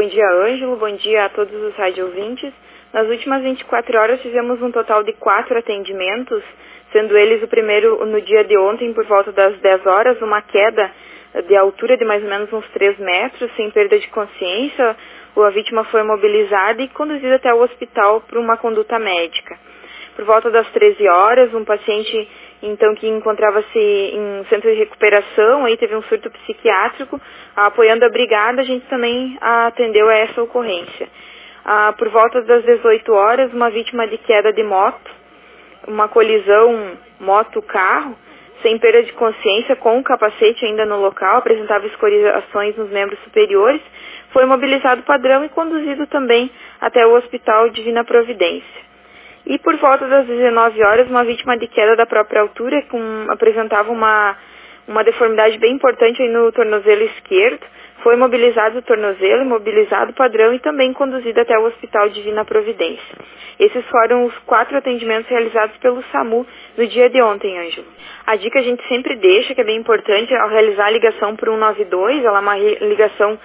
Bom dia, Ângelo. Bom dia a todos os rádio ouvintes. Nas últimas 24 horas fizemos um total de quatro atendimentos, sendo eles o primeiro no dia de ontem, por volta das 10 horas, uma queda de altura de mais ou menos uns 3 metros, sem perda de consciência. A vítima foi mobilizada e conduzida até o hospital por uma conduta médica. Por volta das 13 horas, um paciente então que encontrava-se em centro de recuperação, aí teve um surto psiquiátrico, apoiando a brigada, a gente também atendeu a essa ocorrência. Ah, por volta das 18 horas, uma vítima de queda de moto, uma colisão moto-carro, sem perda de consciência, com o capacete ainda no local, apresentava escoriações nos membros superiores, foi mobilizado padrão e conduzido também até o Hospital Divina Providência. E por volta das 19 horas, uma vítima de queda da própria altura, com, apresentava uma, uma deformidade bem importante no tornozelo esquerdo, foi mobilizado o tornozelo, mobilizado o padrão e também conduzido até o Hospital Divina Providência. Esses foram os quatro atendimentos realizados pelo SAMU no dia de ontem, Ângelo. A dica a gente sempre deixa, que é bem importante, ao realizar a ligação por 192, ela é uma ligação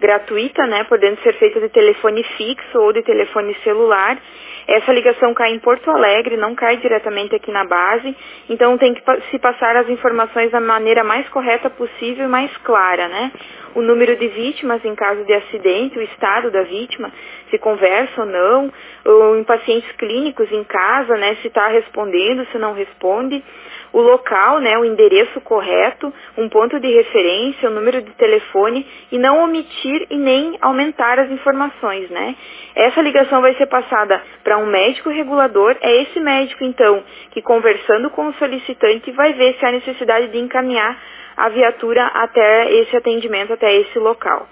gratuita, né, podendo ser feita de telefone fixo ou de telefone celular. Essa ligação cai em Porto Alegre, não cai diretamente aqui na base, então tem que se passar as informações da maneira mais correta possível e mais clara, né? O número de vítimas em caso de acidente, o estado da vítima, se conversa ou não, ou em pacientes clínicos em casa, né, se está respondendo, se não responde o local, né, o endereço correto, um ponto de referência, o número de telefone e não omitir e nem aumentar as informações, né? Essa ligação vai ser passada para um médico regulador, é esse médico então que conversando com o solicitante vai ver se há necessidade de encaminhar a viatura até esse atendimento, até esse local.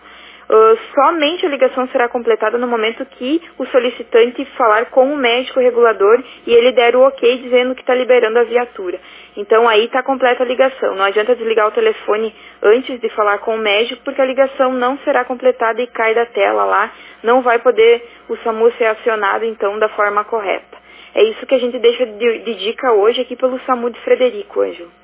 Uh, somente a ligação será completada no momento que o solicitante falar com o médico regulador e ele der o ok dizendo que está liberando a viatura. Então aí está completa a ligação. Não adianta desligar o telefone antes de falar com o médico, porque a ligação não será completada e cai da tela lá. Não vai poder o SAMU ser acionado então da forma correta. É isso que a gente deixa de, de dica hoje aqui pelo SAMU de Frederico, Anjo.